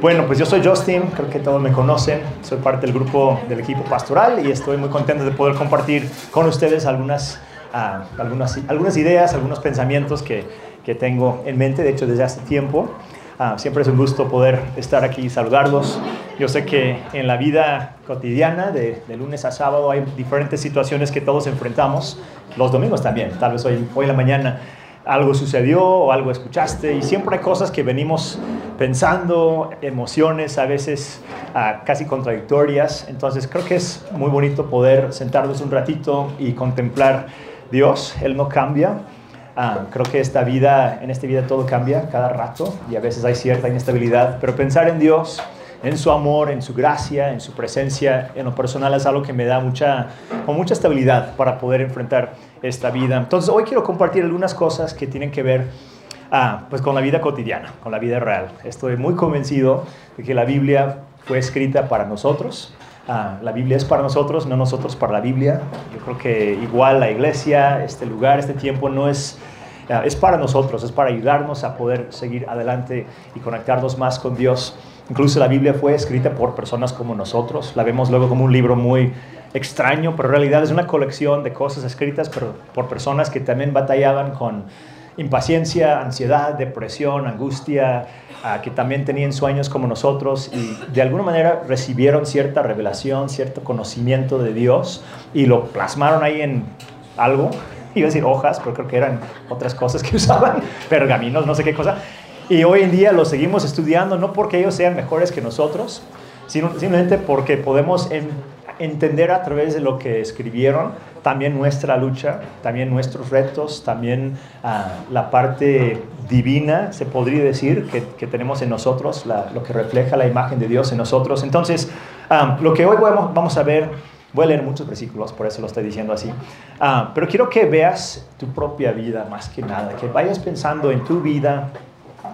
Bueno, pues yo soy Justin, creo que todos me conocen, soy parte del grupo del equipo pastoral y estoy muy contento de poder compartir con ustedes algunas, ah, algunas, algunas ideas, algunos pensamientos que, que tengo en mente, de hecho desde hace tiempo. Ah, siempre es un gusto poder estar aquí y saludarlos. Yo sé que en la vida cotidiana, de, lunes a sábado, hay diferentes situaciones que todos enfrentamos. Los domingos también, tal vez hoy, hoy en la mañana algo sucedió o algo escuchaste y siempre hay cosas que venimos pensando, emociones a veces uh, casi contradictorias. Entonces creo que es muy bonito poder sentarnos un ratito y contemplar Dios. Él no cambia. Uh, creo que esta vida, en esta vida todo cambia cada rato y a veces hay cierta inestabilidad, pero pensar en Dios, en su amor, en su gracia, en su presencia, en lo personal es algo que me da mucha, con mucha estabilidad para poder enfrentar esta vida. Entonces hoy quiero compartir algunas cosas que tienen que ver ah, pues con la vida cotidiana, con la vida real. Estoy muy convencido de que la Biblia fue escrita para nosotros. Ah, la Biblia es para nosotros, no nosotros para la Biblia. Yo creo que igual la iglesia, este lugar, este tiempo no es ah, es para nosotros, es para ayudarnos a poder seguir adelante y conectarnos más con Dios. Incluso la Biblia fue escrita por personas como nosotros. La vemos luego como un libro muy extraño, pero en realidad es una colección de cosas escritas por, por personas que también batallaban con impaciencia, ansiedad, depresión, angustia, uh, que también tenían sueños como nosotros y de alguna manera recibieron cierta revelación, cierto conocimiento de Dios y lo plasmaron ahí en algo. Iba a decir hojas, pero creo que eran otras cosas que usaban, pergaminos, no sé qué cosa. Y hoy en día lo seguimos estudiando, no porque ellos sean mejores que nosotros, sino simplemente porque podemos en, entender a través de lo que escribieron también nuestra lucha, también nuestros retos, también uh, la parte divina, se podría decir, que, que tenemos en nosotros, la, lo que refleja la imagen de Dios en nosotros. Entonces, um, lo que hoy vamos, vamos a ver, voy a leer muchos versículos, por eso lo estoy diciendo así, uh, pero quiero que veas tu propia vida más que nada, que vayas pensando en tu vida,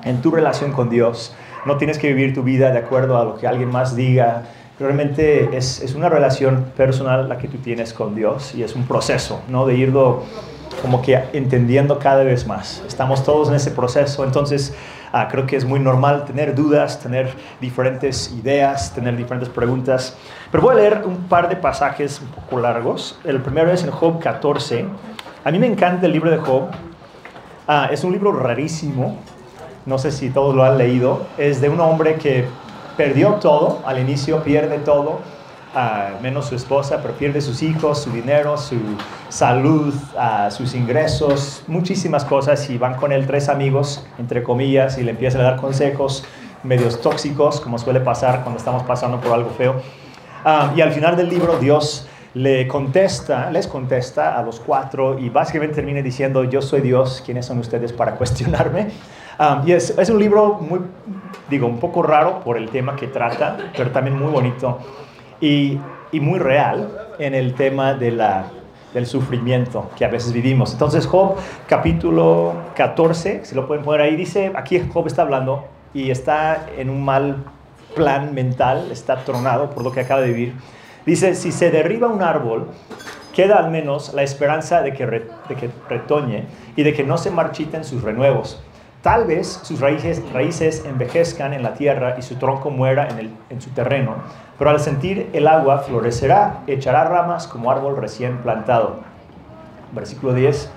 en tu relación con Dios. No tienes que vivir tu vida de acuerdo a lo que alguien más diga. Realmente es, es, una relación personal la que tú tienes con Dios y es un proceso, ¿no? De irlo como que entendiendo cada vez más. Estamos todos en ese proceso, entonces ah, creo que es muy normal tener dudas, tener diferentes ideas, tener diferentes preguntas. Pero voy a leer un par de pasajes un poco largos. El primero es en Job 14. A mí me encanta el libro de Job. Ah, es un libro rarísimo, no sé si todos lo han leído, es de un hombre que perdió todo, al inicio pierde todo, uh, menos su esposa, pero pierde sus hijos, su dinero, su salud, uh, sus ingresos, muchísimas cosas y van con él tres amigos, entre comillas, y le empiezan a dar consejos medios tóxicos, como suele pasar cuando estamos pasando por algo feo. Uh, y al final del libro Dios le contesta, les contesta a los cuatro y básicamente termina diciendo, yo soy Dios, ¿quiénes son ustedes para cuestionarme? Um, y es, es, un libro muy, digo, un poco raro por el tema que trata, pero también muy bonito y, y muy real en el tema de la, del sufrimiento que a veces vivimos. Entonces Job capítulo 14, si lo pueden poner ahí, dice, aquí Job está hablando y está en un mal plan mental, está tronado por lo que acaba de vivir. Dice, si se derriba un árbol, queda al menos la esperanza de que, re, de que retoñe y de que no se marchiten sus renuevos. Tal vez sus raíces, raíces, envejezcan en la tierra y su tronco muera en, el, en, su terreno, pero al sentir el agua florecerá, echará ramas como árbol recién plantado. Versículo 10.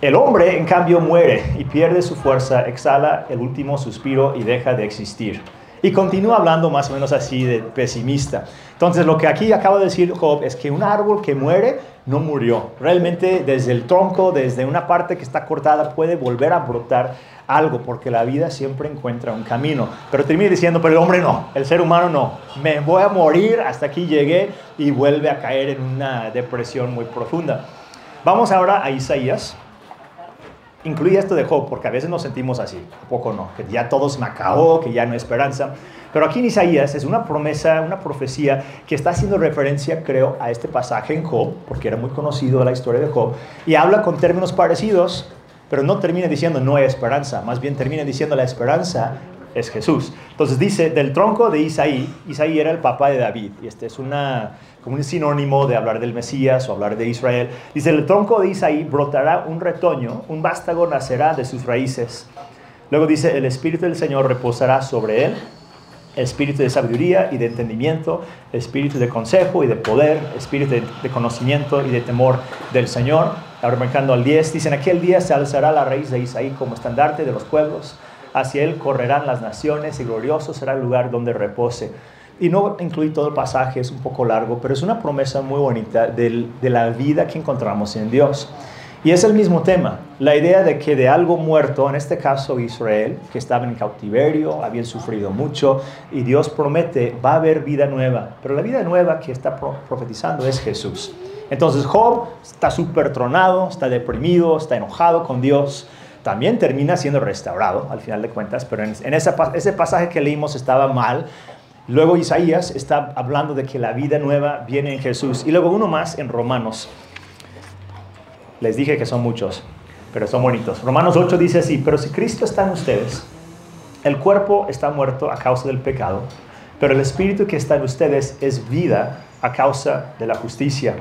El hombre, en cambio, muere y pierde su fuerza, exhala el último suspiro y deja de existir. Y continúa hablando más o menos así de pesimista. Entonces, lo que aquí acaba de decir Job es que un árbol que muere no murió. Realmente desde el tronco, desde una parte que está cortada, puede volver a brotar algo, porque la vida siempre encuentra un camino. Pero termina diciendo, pero el hombre no, el ser humano no. Me voy a morir, hasta aquí llegué y vuelve a caer en una depresión muy profunda. Vamos ahora a Isaías. Incluye esto de Job, porque a veces nos sentimos así, un poco no, que ya todo se me acabó, que ya no hay esperanza. Pero aquí en Isaías es una promesa, una profecía que está haciendo referencia, creo, a este pasaje en Job, porque era muy conocido la historia de Job, y habla con términos parecidos, pero no termina diciendo no hay esperanza, más bien termina diciendo la esperanza es Jesús. Entonces dice, del tronco de Isaí, Isaí era el papá de David, y este es una, como un sinónimo de hablar del Mesías o hablar de Israel. Dice, el tronco de Isaí brotará un retoño, un vástago nacerá de sus raíces. Luego dice, el Espíritu del Señor reposará sobre él, espíritu de sabiduría y de entendimiento, espíritu de consejo y de poder, espíritu de, conocimiento y de temor del Señor. Ahora marcando al 10, dice, en aquel día se alzará la raíz de Isaí como estandarte de los pueblos, hacia él correrán las naciones y glorioso será el lugar donde repose. Y no incluí todo el pasaje, es un poco largo, pero es una promesa muy bonita de la vida que encontramos en Dios. Y es el mismo tema, la idea de que de algo muerto, en este caso Israel, que estaba en cautiverio, habían sufrido mucho, y Dios promete, va a haber vida nueva, pero la vida nueva que está profetizando es Jesús. Entonces Job está súper tronado, está deprimido, está enojado con Dios, también termina siendo restaurado al final de cuentas, pero en, ese pasaje que leímos estaba mal. Luego Isaías está hablando de que la vida nueva viene en Jesús. Y luego uno más en Romanos les dije que son muchos, pero son bonitos. Romanos 8 dice así, pero si Cristo está en ustedes, el cuerpo está muerto a causa del pecado, pero el espíritu que está en ustedes es vida a causa de la justicia.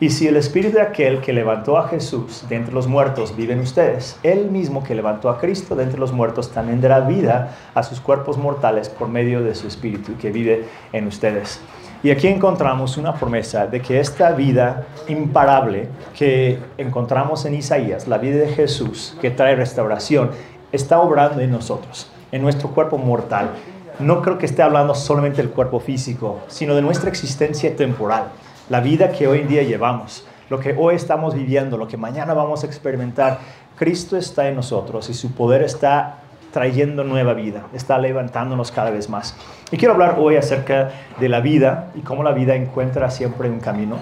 Y si el espíritu de aquel que levantó a Jesús de entre los muertos vive en ustedes, él mismo que levantó a Cristo de entre los muertos también dará vida a sus cuerpos mortales por medio de su espíritu que vive en ustedes. Y aquí encontramos una promesa de que esta vida imparable que encontramos en Isaías, la vida de Jesús, que trae restauración, está obrando en nosotros, en nuestro cuerpo mortal. No creo que esté hablando solamente del cuerpo físico, sino de nuestra existencia temporal, la vida que hoy en día llevamos, lo que hoy estamos viviendo, lo que mañana vamos a experimentar. Cristo está en nosotros y su poder está trayendo nueva vida, está levantándonos cada vez más. Y quiero hablar hoy acerca de la vida y cómo la vida encuentra siempre un camino.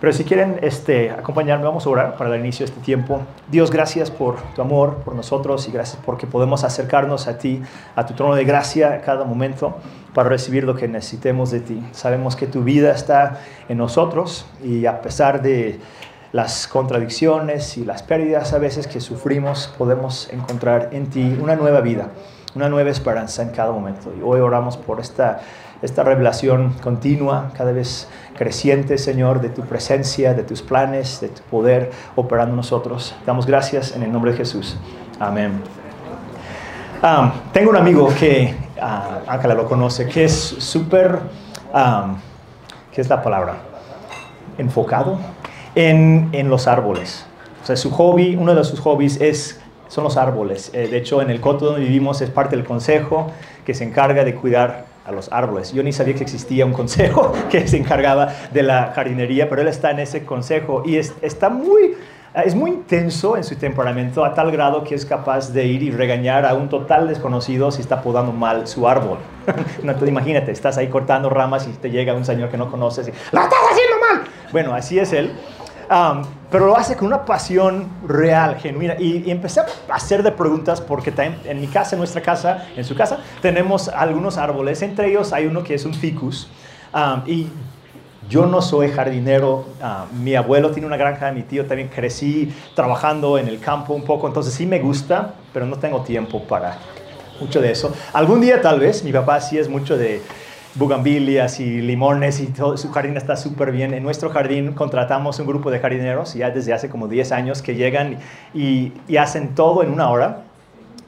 Pero si quieren este, acompañarme, vamos a orar para dar inicio a este tiempo. Dios, gracias por tu amor por nosotros y gracias porque podemos acercarnos a ti, a tu trono de gracia cada momento para recibir lo que necesitemos de ti. Sabemos que tu vida está en nosotros y a pesar de las contradicciones y las pérdidas a veces que sufrimos, podemos encontrar en ti una nueva vida, una nueva esperanza en cada momento. Y hoy oramos por esta, esta revelación continua, cada vez creciente, Señor, de tu presencia, de tus planes, de tu poder operando en nosotros. Damos gracias en el nombre de Jesús. Amén. Um, tengo un amigo que, uh, Ángela lo conoce, que es súper, um, ¿qué es la palabra? Enfocado en, los árboles. O sea, su hobby, uno de sus hobbies es, son los árboles. Eh, de hecho, en el coto donde vivimos es parte del consejo que se encarga de cuidar a los árboles. Yo ni sabía que existía un consejo que se encargaba de la jardinería, pero él está en ese consejo y está muy, es muy intenso en su temperamento a tal grado que es capaz de ir y regañar a un total desconocido si está podando mal su árbol. no te imagínate, estás ahí cortando ramas y te llega un señor que no conoces y ¡la estás haciendo mal! Bueno, así es él pero lo hace con una pasión real, genuina. Y, empecé a hacer de preguntas porque en mi casa, en nuestra casa, en su casa, tenemos algunos árboles. Entre ellos hay uno que es un ficus. y yo no soy jardinero, mi abuelo tiene una granja, mi tío también crecí trabajando en el campo un poco, entonces sí me gusta, pero no tengo tiempo para mucho de eso. Algún día tal vez, mi papá sí es mucho de bugambilias y limones y todo, su jardín está súper bien. En nuestro jardín contratamos un grupo de jardineros ya desde hace como 10 años que llegan y, hacen todo en una hora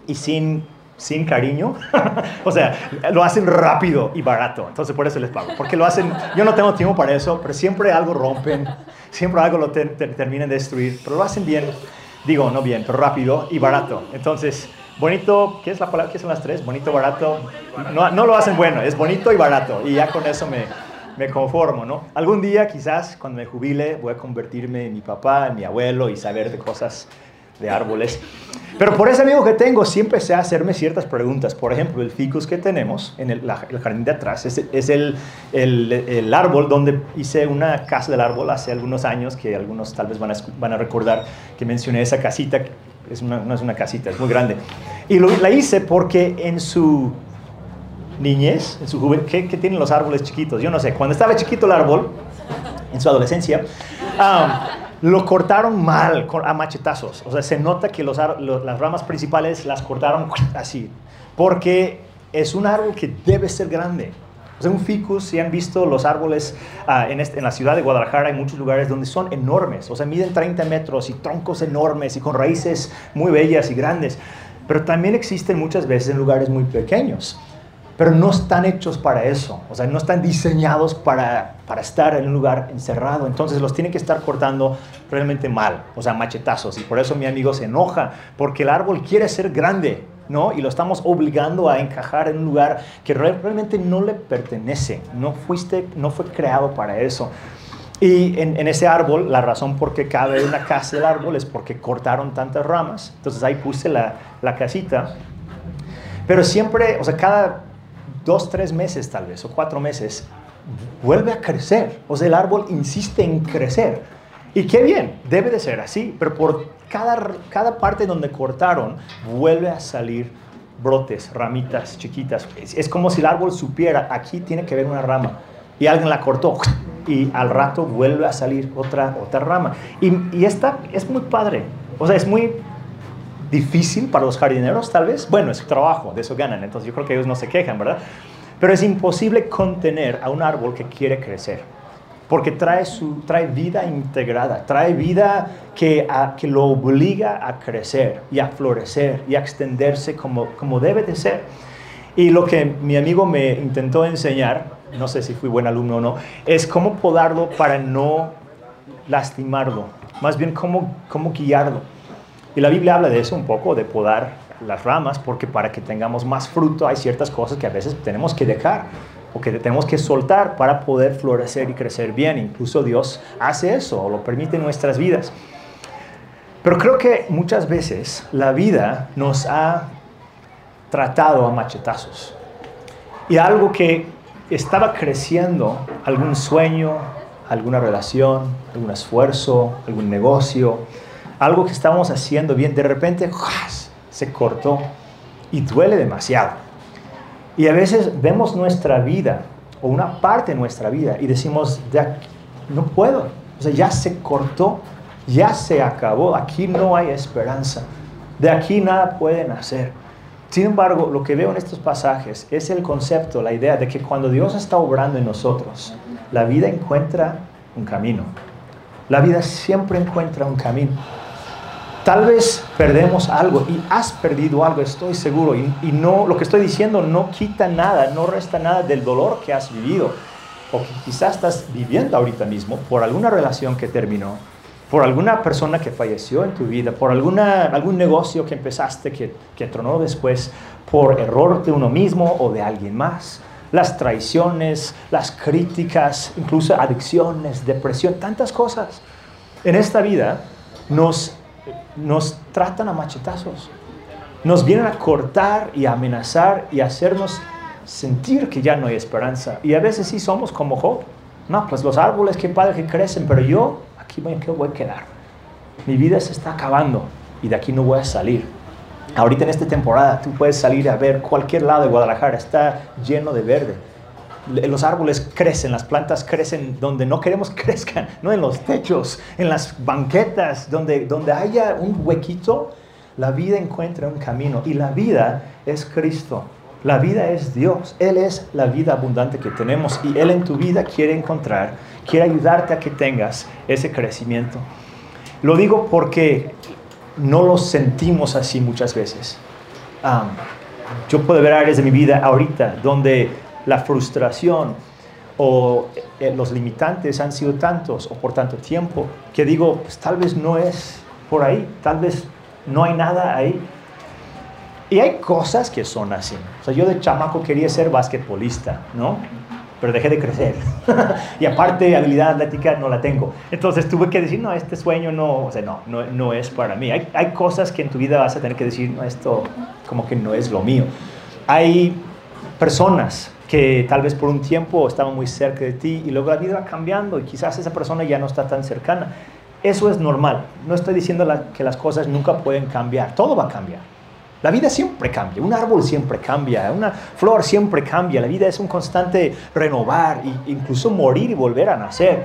y sin, sin cariño. o sea, lo hacen rápido y barato. Entonces por eso les pago. Porque lo hacen, yo no tengo tiempo para eso, pero siempre algo rompen, siempre algo lo terminan de destruir, pero lo hacen bien. Digo, no bien, pero rápido y barato. Entonces, Bonito, ¿qué es la palabra? ¿Qué son las tres? Bonito, barato. No, no lo hacen bueno, es bonito y barato. Y ya con eso me, me conformo, ¿no? Algún día, quizás, cuando me jubile, voy a convertirme en mi papá, en mi abuelo y saber de cosas de árboles. Pero por ese amigo que tengo, sí empecé a hacerme ciertas preguntas. Por ejemplo, el ficus que tenemos en el, jardín de atrás es, es el, el, el, árbol donde hice una casa del árbol hace algunos años, que algunos tal vez van a, van a recordar que mencioné esa casita no es una casita, es muy grande. Y lo, la hice porque en su niñez, en su juventud, ¿qué, tienen los árboles chiquitos? Yo no sé, cuando estaba chiquito el árbol, en su adolescencia, lo cortaron mal, a machetazos. O sea, se nota que los, las ramas principales las cortaron así, porque es un árbol que debe ser grande un ficus, si han visto los árboles ah, en, este, en, la ciudad de Guadalajara, hay muchos lugares donde son enormes, o sea, miden 30 metros y troncos enormes y con raíces muy bellas y grandes. pero también existen muchas veces en lugares muy pequeños pero no están hechos para eso, o sea, no están diseñados para, para estar en un lugar encerrado, entonces los tienen que estar cortando realmente mal, o sea, machetazos, y por eso mi amigo se enoja, porque el árbol quiere ser grande, ¿no? Y lo estamos obligando a encajar en un lugar que realmente no le pertenece, no, fuiste, no fue creado para eso. Y en, ese árbol, la razón por qué cabe una casa del árbol es porque cortaron tantas ramas. Entonces ahí puse la, la casita. Pero siempre, o sea, cada dos, tres meses tal vez, o cuatro meses, vuelve a crecer. O sea, el árbol insiste en crecer. Y qué bien, debe de ser así, pero por cada, cada parte donde cortaron, vuelve a salir brotes, ramitas chiquitas. Es, como si el árbol supiera, aquí tiene que haber una rama. Y alguien la cortó y al rato vuelve a salir otra, otra rama. Y, y esta es muy padre. O sea, es muy difícil para los jardineros, tal vez. Bueno, es trabajo, de eso ganan, entonces yo creo que ellos no se quejan, ¿verdad? Pero es imposible contener a un árbol que quiere crecer, porque trae, su, trae vida integrada, trae vida que, que lo obliga a crecer y a florecer y a extenderse como, como debe de ser. Y lo que mi amigo me intentó enseñar, no sé si fui buen alumno o no, es cómo podarlo para no lastimarlo, más bien cómo, cómo guiarlo. Y la Biblia habla de eso un poco, de podar las ramas, porque para que tengamos más fruto hay ciertas cosas que a veces tenemos que dejar o que tenemos que soltar para poder florecer y crecer bien. Incluso Dios hace eso o lo permite en nuestras vidas. Pero creo que muchas veces la vida nos ha tratado a machetazos. Y algo que estaba creciendo, algún sueño, alguna relación, algún esfuerzo, algún negocio, algo que estábamos haciendo bien, de repente se cortó y duele demasiado. Y a veces vemos nuestra vida o una parte de nuestra vida y decimos, no puedo, o sea, ya se cortó, ya se acabó, aquí no hay esperanza, de aquí nada pueden hacer. Sin embargo, lo que veo en estos pasajes es el concepto, la idea de que cuando Dios está obrando en nosotros, la vida encuentra un camino. La vida siempre encuentra un camino. Tal vez perdemos algo y has perdido algo, estoy seguro. Y, no, lo que estoy diciendo no quita nada, no resta nada del dolor que has vivido o que quizás estás viviendo ahorita mismo por alguna relación que terminó, por alguna persona que falleció en tu vida, por alguna, algún negocio que empezaste que, que tronó después, por error de uno mismo o de alguien más. Las traiciones, las críticas, incluso adicciones, depresión, tantas cosas. En esta vida nos nos tratan a machetazos. Nos vienen a cortar y a amenazar y a hacernos sentir que ya no hay esperanza. Y a veces sí somos como Job. No, pues los árboles, qué padre que crecen, pero yo aquí voy, voy a quedar. Mi vida se está acabando y de aquí no voy a salir. Ahorita en esta temporada tú puedes salir a ver cualquier lado de Guadalajara, está lleno de verde los árboles crecen, las plantas crecen donde no queremos que crezcan, no en los techos, en las banquetas, donde, donde haya un huequito, la vida encuentra un camino y la vida es Cristo. La vida es Dios. Él es la vida abundante que tenemos y Él en tu vida quiere encontrar, quiere ayudarte a que tengas ese crecimiento. Lo digo porque no lo sentimos así muchas veces. yo puedo ver áreas de mi vida ahorita donde la frustración o eh, los limitantes han sido tantos o por tanto tiempo que digo, pues tal vez no es por ahí, tal vez no hay nada ahí. Y hay cosas que son así. O sea, yo de chamaco quería ser basquetbolista, ¿no? Pero dejé de crecer. y aparte, habilidad atlética no la tengo. Entonces tuve que decir, no, este sueño no, o sea, no, no, no es para mí. Hay, hay cosas que en tu vida vas a tener que decir, no, esto como que no es lo mío. Hay personas que tal vez por un tiempo estaba muy cerca de ti y luego la vida va cambiando y quizás esa persona ya no está tan cercana. Eso es normal. No estoy diciendo que las cosas nunca pueden cambiar. Todo va a cambiar. La vida siempre cambia. Un árbol siempre cambia. Una flor siempre cambia. La vida es un constante renovar e incluso morir y volver a nacer.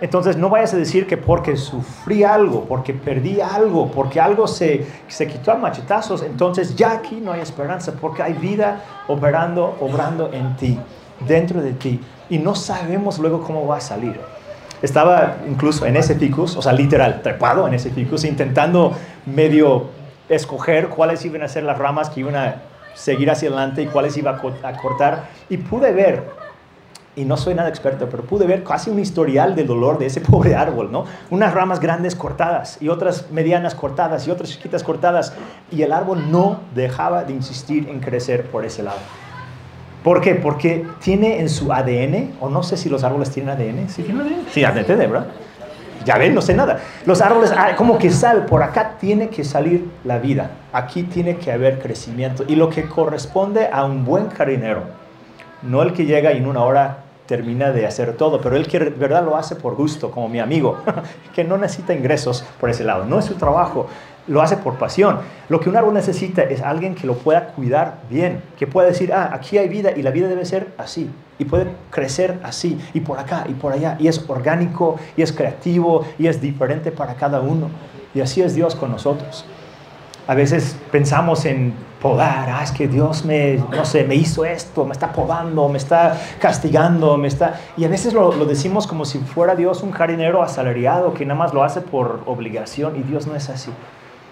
Entonces no vayas a decir que porque sufrí algo, porque perdí algo, porque algo se, se quitó a machetazos, entonces ya aquí no hay esperanza, porque hay vida operando, obrando en ti, dentro de ti, y no sabemos luego cómo va a salir. Estaba incluso en ese ficus, o sea, literal, trepado en ese ficus, intentando medio escoger cuáles iban a ser las ramas que iban a seguir hacia adelante y cuáles iba a, cortar. Y pude ver, y no soy nada experto, pero pude ver casi un historial del dolor de ese pobre árbol, ¿no? Unas ramas grandes cortadas y otras medianas cortadas y otras chiquitas cortadas. Y el árbol no dejaba de insistir en crecer por ese lado. ¿Por qué? Porque tiene en su ADN, o no sé si los árboles tienen ADN, ¿sí tienen ADN? Sí, ADN, ¿verdad? Ya ven, no sé nada. Los árboles, ah, como que sal, por acá tiene que salir la vida. Aquí tiene que haber crecimiento. Y lo que corresponde a un buen jardinero, no el que llega y en una hora termina de hacer todo, pero el que verdad lo hace por gusto, como mi amigo, que no necesita ingresos por ese lado. No es su trabajo, lo hace por pasión. Lo que un árbol necesita es alguien que lo pueda cuidar bien, que pueda decir, ah, aquí hay vida y la vida debe ser así. Y puede crecer así, y por acá, y por allá. Y es orgánico, y es creativo, y es diferente para cada uno. Y así es Dios con nosotros. A veces pensamos en podar, ah, es que Dios me, no sé, me hizo esto, me está podando, me está castigando, me está... Y a veces lo, lo decimos como si fuera Dios un jardinero asalariado que nada más lo hace por obligación, y Dios no es así.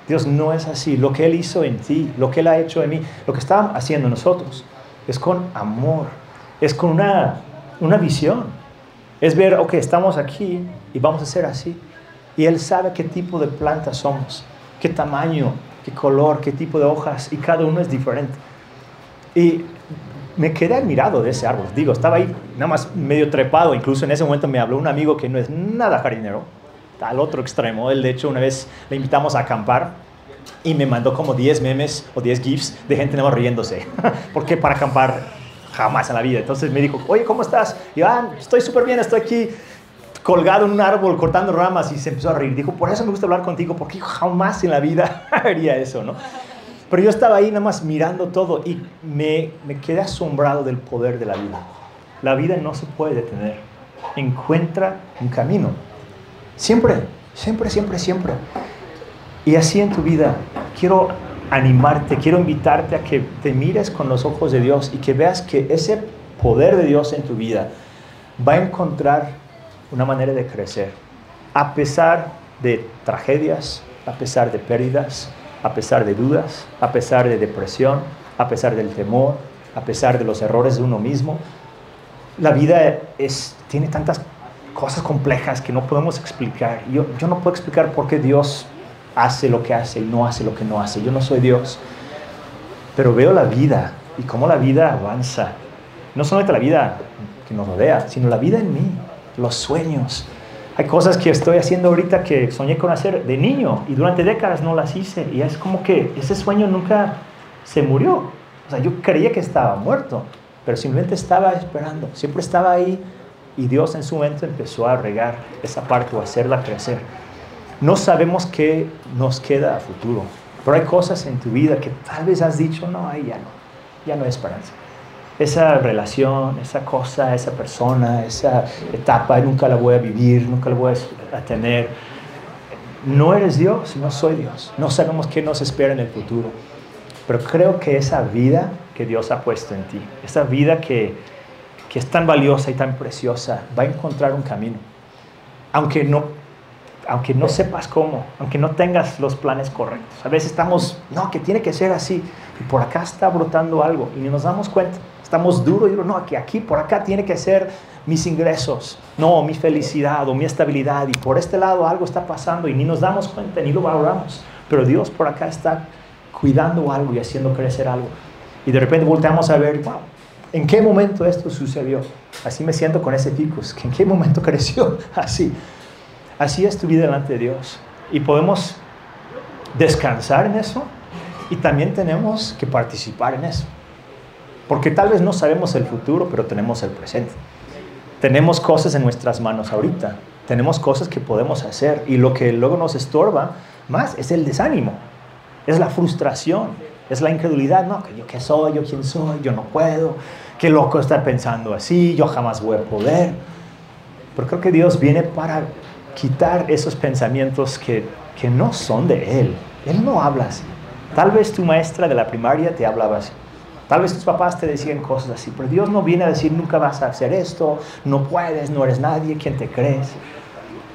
Dios no es así. Lo que Él hizo en ti, lo que Él ha hecho en mí, lo que está haciendo nosotros, es con amor, es con una, una visión. Es ver, ok, estamos aquí y vamos a ser así. Y Él sabe qué tipo de plantas somos, qué tamaño, qué color, qué tipo de hojas, y cada uno es diferente. Y me quedé admirado de ese árbol. Digo, estaba ahí nada más medio trepado. Incluso en ese momento me habló un amigo que no es nada jardinero al otro extremo. Él, de hecho, una vez le invitamos a acampar y me mandó como 10 memes o 10 GIFs de gente no riéndose. Porque para acampar jamás en la vida. Entonces me dijo, oye, ¿cómo estás? Yo, ah, estoy súper bien, estoy aquí colgado en un árbol cortando ramas y se empezó a reír. Dijo, por eso me gusta hablar contigo, porque jamás en la vida haría eso, ¿no? Pero yo estaba ahí nada más mirando todo y me, me quedé asombrado del poder de la vida. La vida no se puede detener. Encuentra un camino. Siempre, siempre, siempre, siempre. Y así en tu vida, quiero animarte, quiero invitarte a que te mires con los ojos de Dios y que veas que ese poder de Dios en tu vida va a encontrar una manera de crecer. A pesar de tragedias, a pesar de pérdidas, a pesar de dudas, a pesar de depresión, a pesar del temor, a pesar de los errores de uno mismo. La vida es, tiene tantas cosas complejas que no podemos explicar. Yo, yo no puedo explicar por qué Dios hace lo que hace y no hace lo que no hace. Yo no soy Dios. Pero veo la vida y cómo la vida avanza. No solamente la vida que nos rodea, sino la vida en mí, los sueños. Hay cosas que estoy haciendo ahorita que soñé con hacer de niño y durante décadas no las hice. Y es como que ese sueño nunca se murió. O sea, yo creía que estaba muerto, pero simplemente estaba esperando. Siempre estaba ahí y Dios en su momento empezó a regar esa parte o hacerla crecer. No sabemos qué nos queda a futuro, pero hay cosas en tu vida que tal vez has dicho, no, ahí ya no, ya no hay esperanza. Esa relación, esa cosa, esa persona, esa etapa, nunca la voy a vivir, nunca la voy a tener. No eres Dios, no soy Dios. No sabemos qué nos espera en el futuro. Pero creo que esa vida que Dios ha puesto en ti, esa vida que, que es tan valiosa y tan preciosa, va a encontrar un camino. Aunque no, aunque no sepas cómo, aunque no tengas los planes correctos. A veces estamos, no, que tiene que ser así. Y por acá está brotando algo y ni nos damos cuenta. Estamos duro y duro, no, que aquí, por acá tiene que ser mis ingresos, no, mi felicidad o mi estabilidad. Y por este lado algo está pasando y ni nos damos cuenta, ni lo valoramos. Pero Dios por acá está cuidando algo y haciendo crecer algo. Y de repente volteamos a ver, wow, ¿En qué momento esto sucedió? Así me siento con ese ficus. ¿En qué momento creció? Así. Así es tu vida delante de Dios. Y podemos descansar en eso y también tenemos que participar en eso. Porque tal vez no sabemos el futuro, pero tenemos el presente. Tenemos cosas en nuestras manos ahorita. Tenemos cosas que podemos hacer. Y lo que luego nos estorba más es el desánimo. Es la frustración es la incredulidad, no, que yo qué soy, yo quién soy, yo no puedo, qué loco estar pensando así, yo jamás voy a poder. Pero creo que Dios viene para quitar esos pensamientos que, que no son de Él. Él no habla así. Tal vez tu maestra de la primaria te hablaba así. Tal vez tus papás te decían cosas así, pero Dios no viene a decir nunca vas a hacer esto, no puedes, no eres nadie, ¿quién te crees?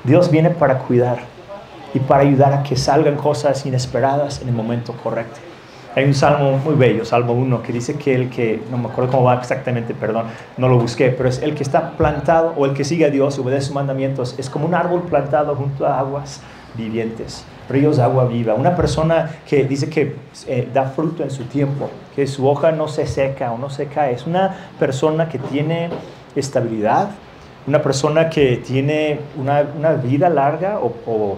Dios viene para cuidar y para ayudar a que salgan cosas inesperadas en el momento correcto. Hay un salmo muy bello, Salmo 1, que dice que el que, no me acuerdo cómo va exactamente, perdón, no lo busqué, pero es el que está plantado o el que sigue a Dios y obedece sus mandamientos, es como un árbol plantado junto a aguas vivientes, ríos de agua viva. Una persona que dice que eh, da fruto en su tiempo, que su hoja no se seca o no se cae. Es una persona que tiene estabilidad, una persona que tiene una, vida larga o,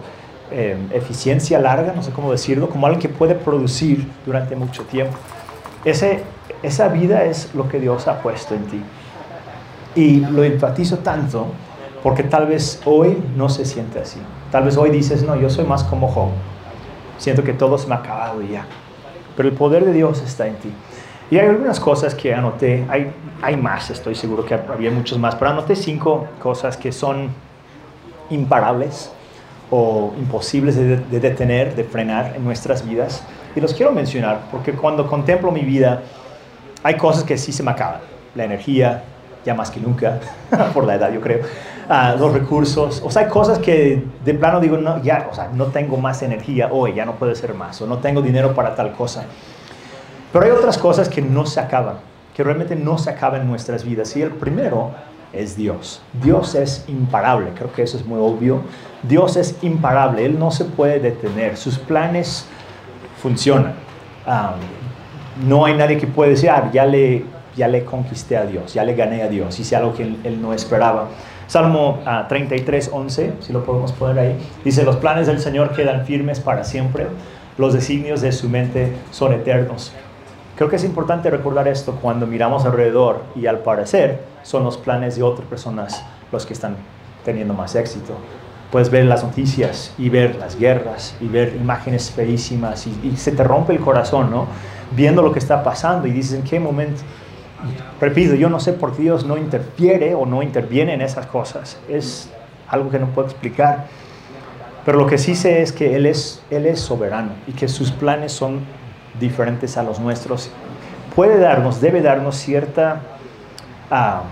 eh, eficiencia larga, no sé cómo decirlo, como alguien que puede producir durante mucho tiempo. Ese, esa vida es lo que Dios ha puesto en ti. Y lo enfatizo tanto porque tal vez hoy no se siente así. Tal vez hoy dices, no, yo soy más como Job. Siento que todo se me ha acabado ya. Pero el poder de Dios está en ti. Y hay algunas cosas que anoté, hay, hay más, estoy seguro que había muchos más, pero anoté cinco cosas que son imparables o imposibles de, de detener, de frenar en nuestras vidas. Y los quiero mencionar porque cuando contemplo mi vida, hay cosas que sí se me acaban. La energía, ya más que nunca, por la edad yo creo. Los recursos, o sea, hay cosas que de plano digo, no, ya, o sea, no tengo más energía hoy, ya no puede ser más, o no tengo dinero para tal cosa. Pero hay otras cosas que no se acaban, que realmente no se acaban en nuestras vidas. Y el primero es Dios. Dios es imparable, creo que eso es muy obvio. Dios es imparable, Él no se puede detener, sus planes funcionan. No hay nadie que pueda decir, ah, ya le, ya le conquisté a Dios, ya le gané a Dios, hice algo que él, no esperaba. Salmo 33, ah, 11, si lo podemos poner ahí, dice, los planes del Señor quedan firmes para siempre, los designios de su mente son eternos. Creo que es importante recordar esto cuando miramos alrededor y al parecer son los planes de otras personas los que están teniendo más éxito. Puedes ver las noticias y ver las guerras y ver imágenes feísimas y, y se te rompe el corazón, ¿no? Viendo lo que está pasando y dices, ¿en qué momento? Repito, yo no sé por qué Dios no interfiere o no interviene en esas cosas. Es algo que no puedo explicar. Pero lo que sí sé es que Él es, Él es soberano y que sus planes son diferentes a los nuestros, puede darnos, debe darnos cierta ah,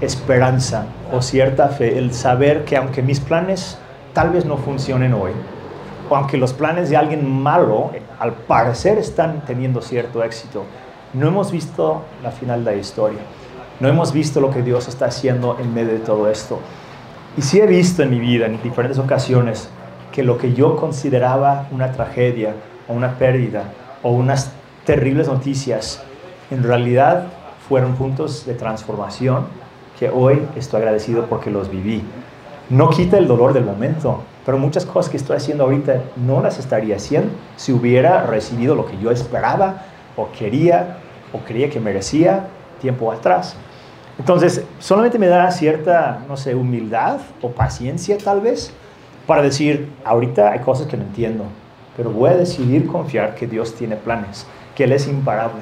esperanza o cierta fe, el saber que aunque mis planes tal vez no funcionen hoy, o aunque los planes de alguien malo al parecer están teniendo cierto éxito, no hemos visto la final de la historia. No hemos visto lo que Dios está haciendo en medio de todo esto. Y sí he visto en mi vida, en diferentes ocasiones, que lo que yo consideraba una tragedia o una pérdida, o unas terribles noticias, en realidad fueron puntos de transformación que hoy estoy agradecido porque los viví. No quita el dolor del momento, pero muchas cosas que estoy haciendo ahorita no las estaría haciendo si hubiera recibido lo que yo esperaba o quería o creía que merecía tiempo atrás. Entonces, solamente me da cierta, no sé, humildad o paciencia tal vez para decir, ahorita hay cosas que no entiendo, pero voy a decidir confiar que Dios tiene planes, que Él es imparable,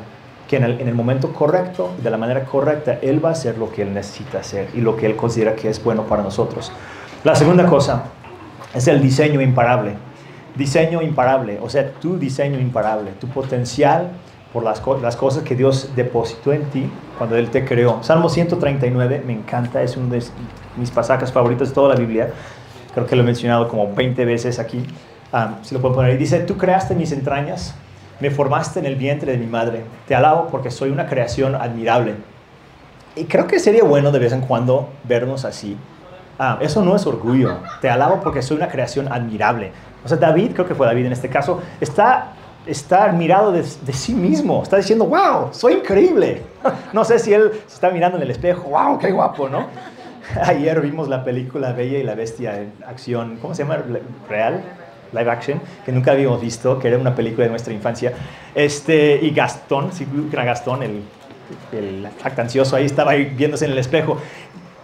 que en el, momento correcto, de la manera correcta, Él va a hacer lo que Él necesita hacer y lo que Él considera que es bueno para nosotros. La segunda cosa es el diseño imparable. Diseño imparable, o sea, tu diseño imparable, tu potencial por las, cosas que Dios depositó en ti cuando Él te creó. Salmo 139, me encanta, es uno de mis pasajes favoritos de toda la Biblia. Creo que lo he mencionado como 20 veces aquí. Ah, si lo puedo poner ahí, dice, tú creaste mis entrañas, me formaste en el vientre de mi madre, te alabo porque soy una creación admirable. Y creo que sería bueno de vez en cuando vernos así. Ah, eso no es orgullo, te alabo porque soy una creación admirable. O sea, David, creo que fue David en este caso, está, está admirado de, de sí mismo, está diciendo, wow, soy increíble. No sé si él se está mirando en el espejo, wow, qué guapo, ¿no? Ayer vimos la película Bella y la Bestia en acción, ¿cómo se llama? ¿Real? live action, que nunca habíamos visto, que era una película de nuestra infancia. Este, y Gastón, sí, era Gastón, el, el jactancioso, ahí estaba ahí viéndose en el espejo.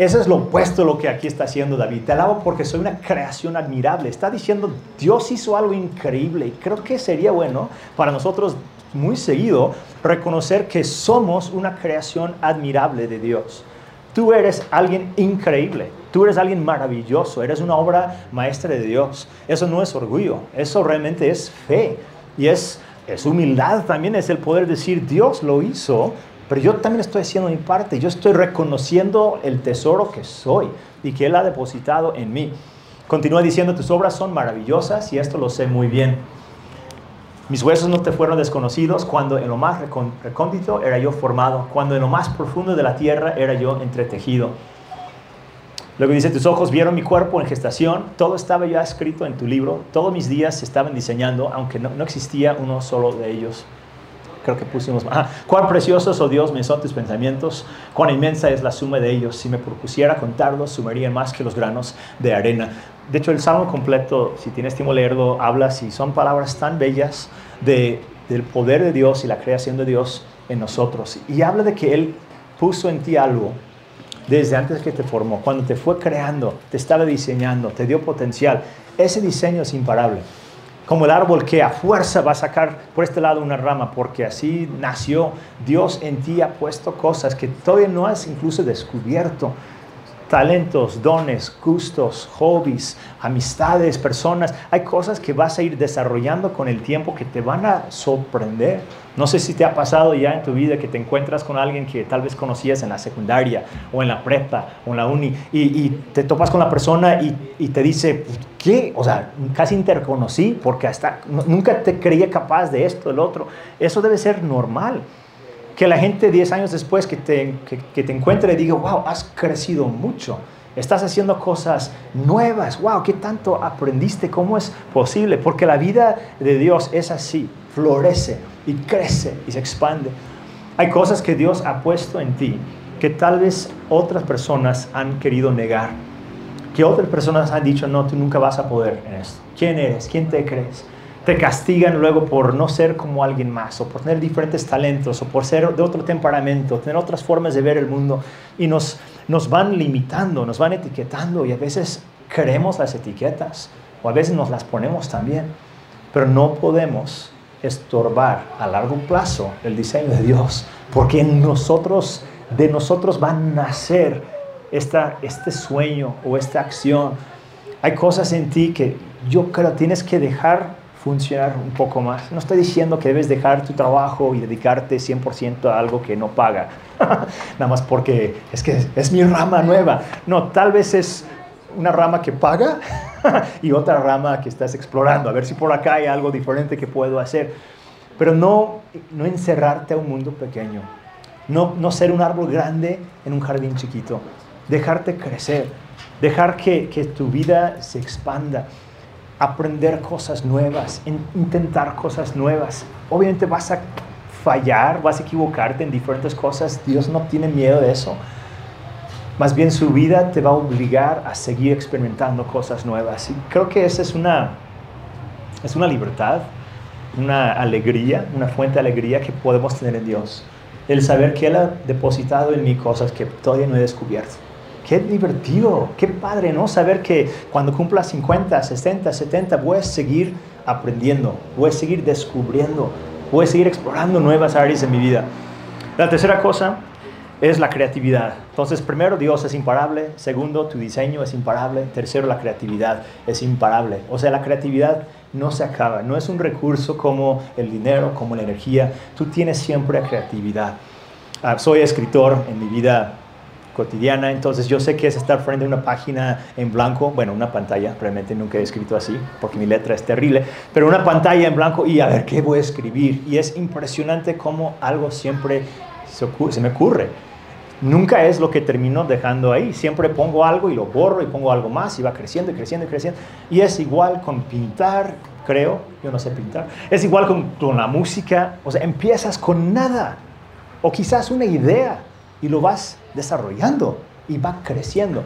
Eso es lo opuesto a lo que aquí está haciendo David. Te alabo porque soy una creación admirable. Está diciendo, Dios hizo algo increíble. Y creo que sería bueno para nosotros muy seguido reconocer que somos una creación admirable de Dios. Tú eres alguien increíble. Tú eres alguien maravilloso, eres una obra maestra de Dios. Eso no es orgullo, eso realmente es fe. Y es, es humildad también, es el poder decir, Dios lo hizo, pero yo también estoy haciendo mi parte. Yo estoy reconociendo el tesoro que soy y que Él ha depositado en mí. Continúa diciendo, tus obras son maravillosas y esto lo sé muy bien. Mis huesos no te fueron desconocidos cuando en lo más recóndito era yo formado, cuando en lo más profundo de la tierra era yo entretejido. Luego dice, tus ojos vieron mi cuerpo en gestación, todo estaba ya escrito en tu libro, todos mis días se estaban diseñando, aunque no, existía uno solo de ellos. Creo que pusimos, ah, cuán preciosos, oh Dios, me son tus pensamientos, cuán inmensa es la suma de ellos. Si me propusiera contarlos, sumarían más que los granos de arena. De hecho, el Salmo completo, si tienes tiempo leerlo, habla, si son palabras tan bellas de, del poder de Dios y la creación de Dios en nosotros. Y habla de que Él puso en ti algo desde antes que te formó, cuando te fue creando, te estaba diseñando, te dio potencial. Ese diseño es imparable. Como el árbol que a fuerza va a sacar por este lado una rama, porque así nació. Dios en ti ha puesto cosas que todavía no has incluso descubierto talentos, dones, gustos, hobbies, amistades, personas. Hay cosas que vas a ir desarrollando con el tiempo que te van a sorprender. No sé si te ha pasado ya en tu vida que te encuentras con alguien que tal vez conocías en la secundaria o en la prepa o en la uni y, te topas con la persona y, te dice, ¿qué? O sea, casi interconocí porque hasta nunca te creía capaz de esto, del otro. Eso debe ser normal que la gente 10 años después que te, que, te encuentre diga, wow, has crecido mucho, estás haciendo cosas nuevas, wow, ¿qué tanto aprendiste? ¿Cómo es posible? Porque la vida de Dios es así, florece y crece y se expande. Hay cosas que Dios ha puesto en ti que tal vez otras personas han querido negar, que otras personas han dicho, no, tú nunca vas a poder en esto. ¿Quién eres? ¿Quién te crees? te castigan luego por no ser como alguien más, o por tener diferentes talentos, o por ser de otro temperamento, tener otras formas de ver el mundo, y nos, nos van limitando, nos van etiquetando, y a veces queremos las etiquetas, o a veces nos las ponemos también, pero no podemos estorbar a largo plazo el diseño de Dios, porque en nosotros, de nosotros va a nacer esta, este sueño o esta acción. Hay cosas en ti que yo creo tienes que dejar funcionar un poco más. No estoy diciendo que debes dejar tu trabajo y dedicarte 100% a algo que no paga, nada más porque es que es mi rama nueva. No, tal vez es una rama que paga y otra rama que estás explorando, a ver si por acá hay algo diferente que puedo hacer. Pero no, no encerrarte a un mundo pequeño, no, no ser un árbol grande en un jardín chiquito, dejarte crecer, dejar que, que tu vida se expanda aprender cosas nuevas, intentar cosas nuevas. Obviamente vas a fallar, vas a equivocarte en diferentes cosas. Dios no tiene miedo de eso. Más bien su vida te va a obligar a seguir experimentando cosas nuevas. Y creo que esa es una, es una libertad, una alegría, una fuente de alegría que podemos tener en Dios. El saber que Él ha depositado en mí cosas que todavía no he descubierto Qué divertido, qué padre, ¿no? Saber que cuando cumpla 50, 60, 70, voy a seguir aprendiendo, voy a seguir descubriendo, voy a seguir explorando nuevas áreas de mi vida. La tercera cosa es la creatividad. Entonces, primero, Dios es imparable. Segundo, tu diseño es imparable. Tercero, la creatividad es imparable. O sea, la creatividad no se acaba. No es un recurso como el dinero, como la energía. Tú tienes siempre creatividad. Ah, soy escritor en mi vida cotidiana. Entonces yo sé que es estar frente a una página en blanco, bueno, una pantalla, realmente nunca he escrito así porque mi letra es terrible, pero una pantalla en blanco y a ver qué voy a escribir. Y es impresionante cómo algo siempre se, me ocurre. Nunca es lo que termino dejando ahí. Siempre pongo algo y lo borro y pongo algo más y va creciendo y creciendo y creciendo. Y es igual con pintar, creo, yo no sé pintar. Es igual con, la música. O sea, empiezas con nada. O quizás una idea y lo vas desarrollando y va creciendo.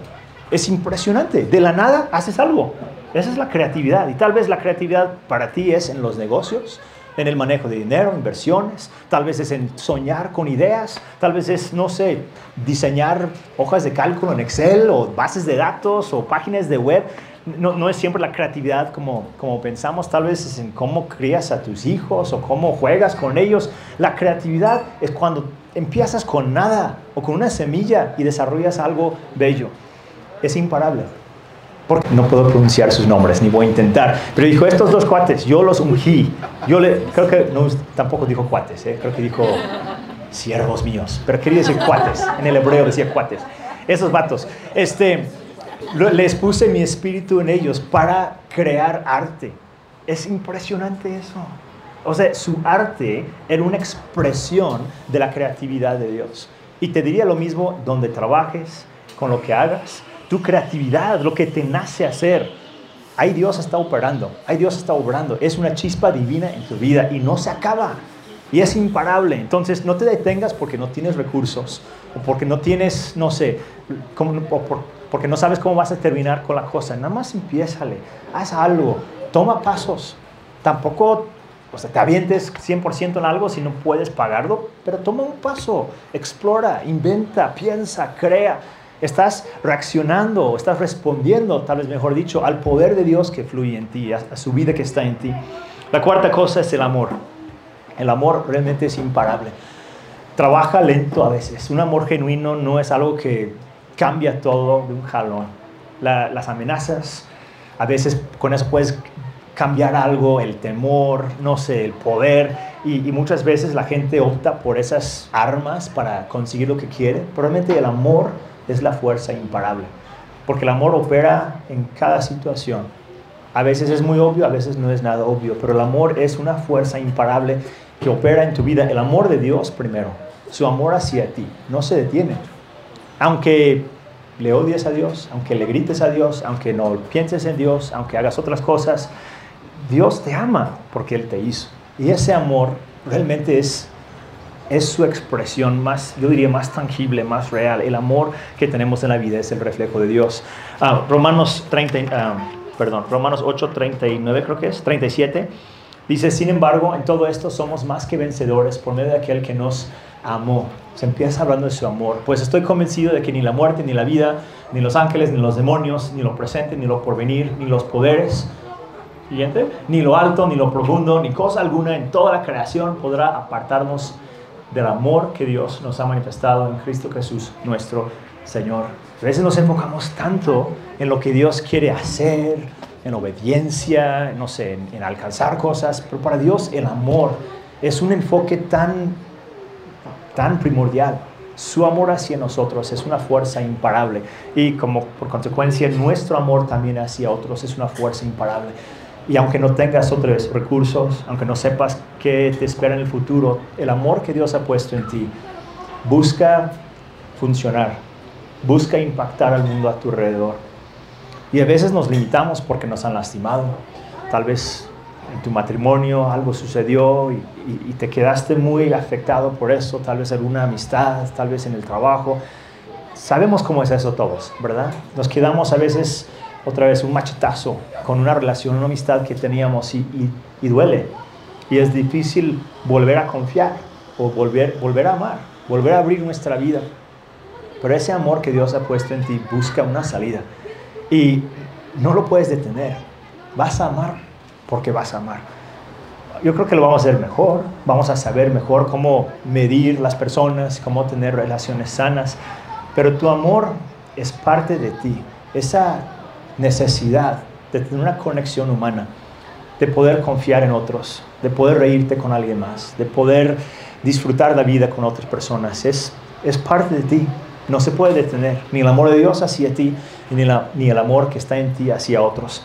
Es impresionante. De la nada haces algo. Esa es la creatividad. Y tal vez la creatividad para ti es en los negocios, en el manejo de dinero, inversiones, tal vez es en soñar con ideas, tal vez es, no sé, diseñar hojas de cálculo en Excel o bases de datos o páginas de web. No, no, es siempre la creatividad como, como pensamos, tal vez es en cómo crías a tus hijos o cómo juegas con ellos. La creatividad es cuando empiezas con nada o con una semilla y desarrollas algo bello. Es imparable. Porque no puedo pronunciar sus nombres, ni voy a intentar. Pero dijo, estos dos cuates, yo los ungí. Yo le, creo que no, tampoco dijo cuates, ¿eh? creo que dijo siervos míos. Pero quería decir cuates. En el hebreo decía cuates. Esos vatos. Este, les puse mi espíritu en ellos para crear arte. Es impresionante eso. O sea, su arte era una expresión de la creatividad de Dios. Y te diría lo mismo donde trabajes, con lo que hagas, tu creatividad, lo que te nace hacer. Ahí Dios está operando, ahí Dios está obrando. Es una chispa divina en tu vida y no se acaba. Y es imparable. Entonces no te detengas porque no tienes recursos o porque no tienes, no sé, porque no sabes cómo vas a terminar con la cosa. Nada más empiézale, haz algo, toma pasos. Tampoco o sea, te avientes 100% en algo si no puedes pagarlo, pero toma un paso, explora, inventa, piensa, crea. Estás reaccionando, estás respondiendo, tal vez mejor dicho, al poder de Dios que fluye en ti, a, su vida que está en ti. La cuarta cosa es el amor. El amor realmente es imparable. Trabaja lento a veces. Un amor genuino no es algo que cambia todo de un jalón. las amenazas, a veces con eso puedes cambiar algo, el temor, no sé, el poder. Y, muchas veces la gente opta por esas armas para conseguir lo que quiere. Probablemente el amor es la fuerza imparable. Porque el amor opera en cada situación. A veces es muy obvio, a veces no es nada obvio. Pero el amor es una fuerza imparable que opera en tu vida. El amor de Dios primero. Su amor hacia ti. No se detiene. Aunque le odies a Dios, aunque le grites a Dios, aunque no pienses en Dios, aunque hagas otras cosas, Dios te ama porque Él te hizo. Y ese amor realmente es, es su expresión más, yo diría, más tangible, más real. El amor que tenemos en la vida es el reflejo de Dios. Ah, Romanos, 30, ah, perdón, Romanos 8, 39 creo que es, 37. Dice, sin embargo, en todo esto somos más que vencedores por medio de aquel que nos amó. Se empieza hablando de su amor. Pues estoy convencido de que ni la muerte, ni la vida, ni los ángeles, ni los demonios, ni lo presente, ni lo porvenir, ni los poderes, Siguiente. Ni lo alto, ni lo profundo, ni cosa alguna en toda la creación podrá apartarnos del amor que Dios nos ha manifestado en Cristo Jesús, nuestro Señor. A veces nos enfocamos tanto en lo que Dios quiere hacer, en obediencia, no sé, en, en alcanzar cosas, pero para Dios el amor es un enfoque tan, tan primordial. Su amor hacia nosotros es una fuerza imparable y como por consecuencia nuestro amor también hacia otros es una fuerza imparable. Y aunque no tengas otros recursos, aunque no sepas qué te espera en el futuro, el amor que Dios ha puesto en ti busca funcionar, busca impactar al mundo a tu alrededor. Y a veces nos limitamos porque nos han lastimado. Tal vez en tu matrimonio algo sucedió y, te quedaste muy afectado por eso, tal vez alguna amistad, tal vez en el trabajo. Sabemos cómo es eso todos, ¿verdad? Nos quedamos a veces otra vez un machetazo con una relación, una amistad que teníamos y, y, duele. Y es difícil volver a confiar o volver, volver a amar, volver a abrir nuestra vida. Pero ese amor que Dios ha puesto en ti busca una salida. Y no lo puedes detener. Vas a amar porque vas a amar. Yo creo que lo vamos a hacer mejor, vamos a saber mejor cómo medir las personas, cómo tener relaciones sanas, pero tu amor es parte de ti. Esa necesidad de tener una conexión humana, de poder confiar en otros, de poder reírte con alguien más, de poder disfrutar la vida con otras personas. Es, es parte de ti, no se puede detener, ni el amor de Dios hacia ti, ni, el amor que está en ti hacia otros.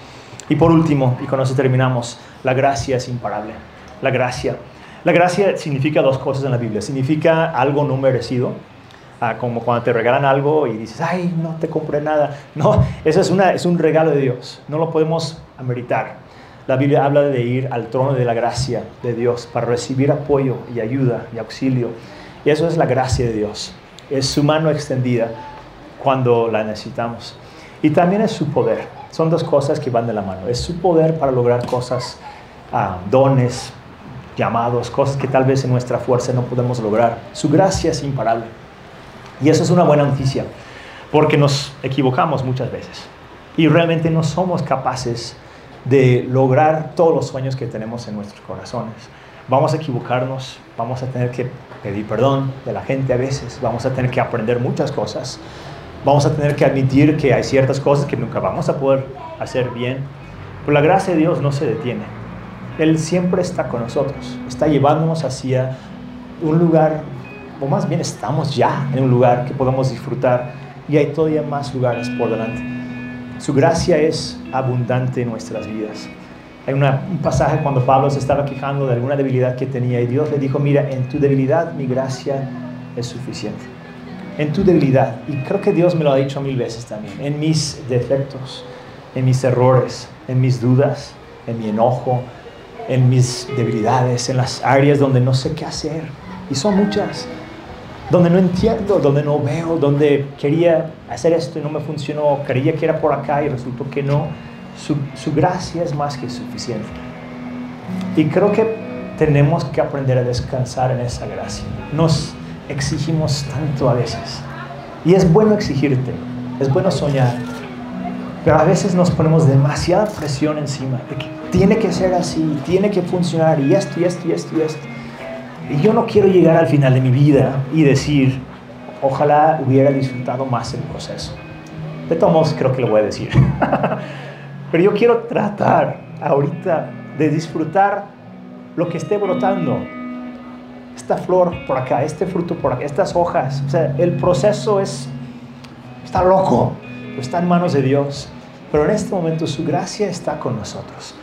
Y por último, y con eso terminamos, la gracia es imparable. La gracia. La gracia significa dos cosas en la Biblia. Significa algo no merecido, como cuando te regalan algo y dices, ay, no te compré nada. No, eso es, una, es un regalo de Dios, no lo podemos ameritar. La Biblia habla de ir al trono de la gracia de Dios para recibir apoyo y ayuda y auxilio. Y eso es la gracia de Dios. Es su mano extendida cuando la necesitamos. Y también es su poder. Son dos cosas que van de la mano. Es su poder para lograr cosas, ah, dones, llamados, cosas que tal vez en nuestra fuerza no podemos lograr. Su gracia es imparable. Y eso es una buena noticia, porque nos equivocamos muchas veces y realmente no somos capaces de lograr todos los sueños que tenemos en nuestros corazones. Vamos a equivocarnos, vamos a tener que pedir perdón de la gente a veces, vamos a tener que aprender muchas cosas, vamos a tener que admitir que hay ciertas cosas que nunca vamos a poder hacer bien, pero la gracia de Dios no se detiene. Él siempre está con nosotros, está llevándonos hacia un lugar o más bien estamos ya en un lugar que podamos disfrutar y hay todavía más lugares por delante. Su gracia es abundante en nuestras vidas. Hay un pasaje cuando Pablo se estaba quejando de alguna debilidad que tenía y Dios le dijo, mira, en tu debilidad mi gracia es suficiente. En tu debilidad. Y creo que Dios me lo ha dicho mil veces también. En mis defectos, en mis errores, en mis dudas, en mi enojo, en mis debilidades, en las áreas donde no sé qué hacer. Y son muchas. Donde no entiendo, donde no veo, donde quería hacer esto y no me funcionó, creía que era por acá y resultó que no. Su, gracia es más que suficiente. Y creo que tenemos que aprender a descansar en esa gracia. Nos exigimos tanto a veces. Y es bueno exigirte, es bueno soñar, pero a veces nos ponemos demasiada presión encima que tiene que ser así, tiene que funcionar y esto y esto y esto y esto. Y yo no quiero llegar al final de mi vida y decir, ojalá hubiera disfrutado más el proceso. De todos modos, creo que lo voy a decir. Pero yo quiero tratar ahorita de disfrutar lo que esté brotando. Esta flor por acá, este fruto por acá, estas hojas. O sea, el proceso es, está loco, está en manos de Dios. Pero en este momento su gracia está con nosotros.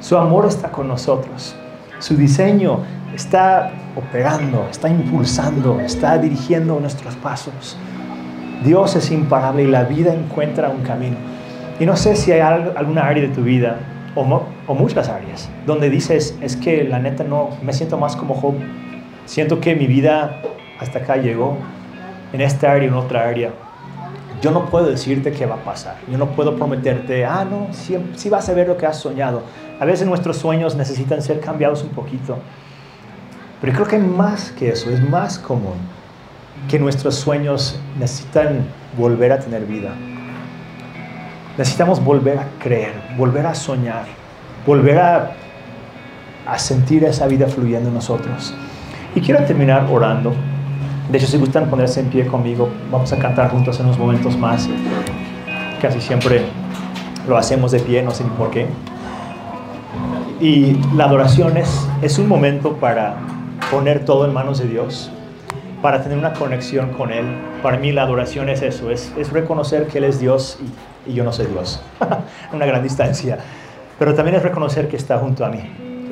Su amor está con nosotros. Su diseño está operando, está impulsando, está dirigiendo nuestros pasos. Dios es imparable y la vida encuentra un camino. Y no sé si hay alguna área de tu vida, o, muchas áreas, donde dices, es que la neta no, me siento más como Job. Siento que mi vida hasta acá llegó, en esta área, en otra área. Yo no puedo decirte qué va a pasar. Yo no puedo prometerte, ah, no, sí, sí vas a ver lo que has soñado. A veces nuestros sueños necesitan ser cambiados un poquito. Pero creo que más que eso, es más común que nuestros sueños necesitan volver a tener vida. Necesitamos volver a creer, volver a soñar, volver a, a sentir esa vida fluyendo en nosotros. Y quiero terminar orando. De hecho, si gustan ponerse en pie conmigo, vamos a cantar juntos en unos momentos más. Casi siempre lo hacemos de pie, no sé ni por qué. Y la adoración es, es un momento para poner todo en manos de Dios, para tener una conexión con Él. Para mí la adoración es eso, es, es reconocer que Él es Dios y yo no soy Dios. Una gran distancia. Pero también es reconocer que está junto a mí,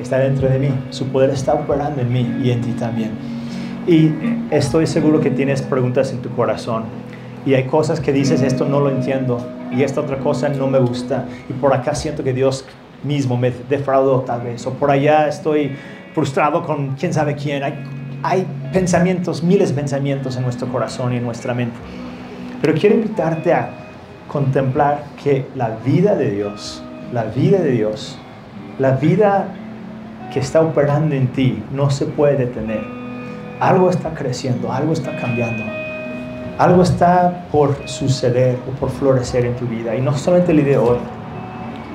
está dentro de mí. Su poder está operando en mí y en ti también. Y estoy seguro que tienes preguntas en tu corazón. Y hay cosas que dices, esto no lo entiendo. Y esta otra cosa no me gusta. Y por acá siento que Dios mismo me defraudó tal vez. O por allá estoy frustrado con quién sabe quién. Hay, hay pensamientos, miles de pensamientos en nuestro corazón y en nuestra mente. Pero quiero invitarte a contemplar que la vida de Dios, la vida de Dios, la vida que está operando en ti no se puede detener. Algo está creciendo, algo está cambiando, algo está por suceder o por florecer en tu vida. Y no solamente el día de hoy,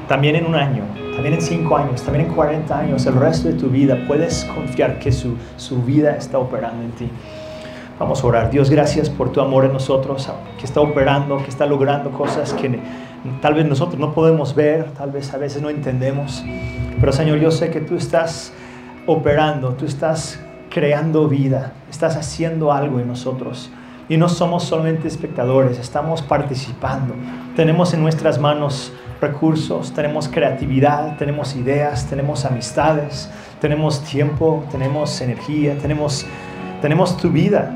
también en un año, también en cinco años, también en 40 años, el resto de tu vida, puedes confiar que su, su vida está operando en ti. Vamos a orar. Dios, gracias por tu amor en nosotros, que está operando, que está logrando cosas que tal vez nosotros no podemos ver, tal vez a veces no entendemos. Pero Señor, yo sé que tú estás operando, tú estás creando vida, estás haciendo algo en nosotros. Y no somos solamente espectadores, estamos participando. Tenemos en nuestras manos recursos, tenemos creatividad, tenemos ideas, tenemos amistades, tenemos tiempo, tenemos energía, tenemos, tenemos tu vida.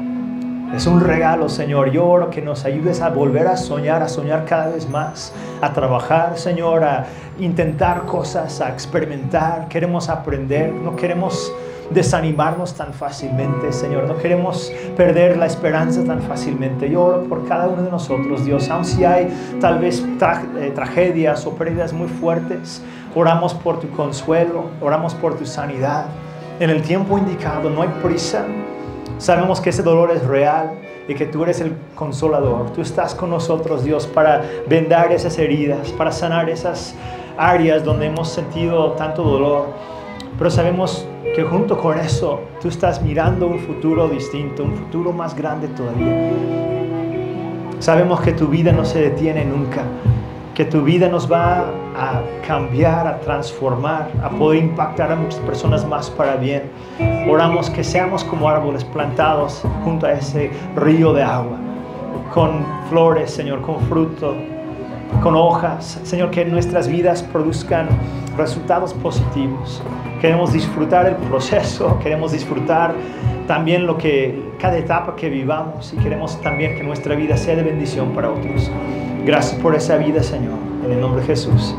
Es un regalo, Señor. Yo oro que nos ayudes a volver a soñar, a soñar cada vez más, a trabajar, Señor, a intentar cosas, a experimentar. Queremos aprender, no queremos desanimarnos tan fácilmente, Señor. No queremos perder la esperanza tan fácilmente. Yo oro por cada uno de nosotros, Dios. Aun si hay tal vez eh, tragedias o pérdidas muy fuertes, oramos por tu consuelo, oramos por tu sanidad. En el tiempo indicado, no hay prisa. Sabemos que ese dolor es real y que tú eres el consolador. Tú estás con nosotros, Dios, para vendar esas heridas, para sanar esas áreas donde hemos sentido tanto dolor. Pero sabemos que junto con eso tú estás mirando un futuro distinto, un futuro más grande todavía. Sabemos que tu vida no se detiene nunca, que tu vida nos va a cambiar, a transformar, a poder impactar a muchas personas más para bien. Oramos que seamos como árboles plantados junto a ese río de agua, con flores, Señor, con fruto, con hojas. Señor, que nuestras vidas produzcan resultados positivos. Queremos disfrutar el proceso, queremos disfrutar también lo que cada etapa que vivamos y queremos también que nuestra vida sea de bendición para otros. Gracias por esa vida, Señor, en el nombre de Jesús.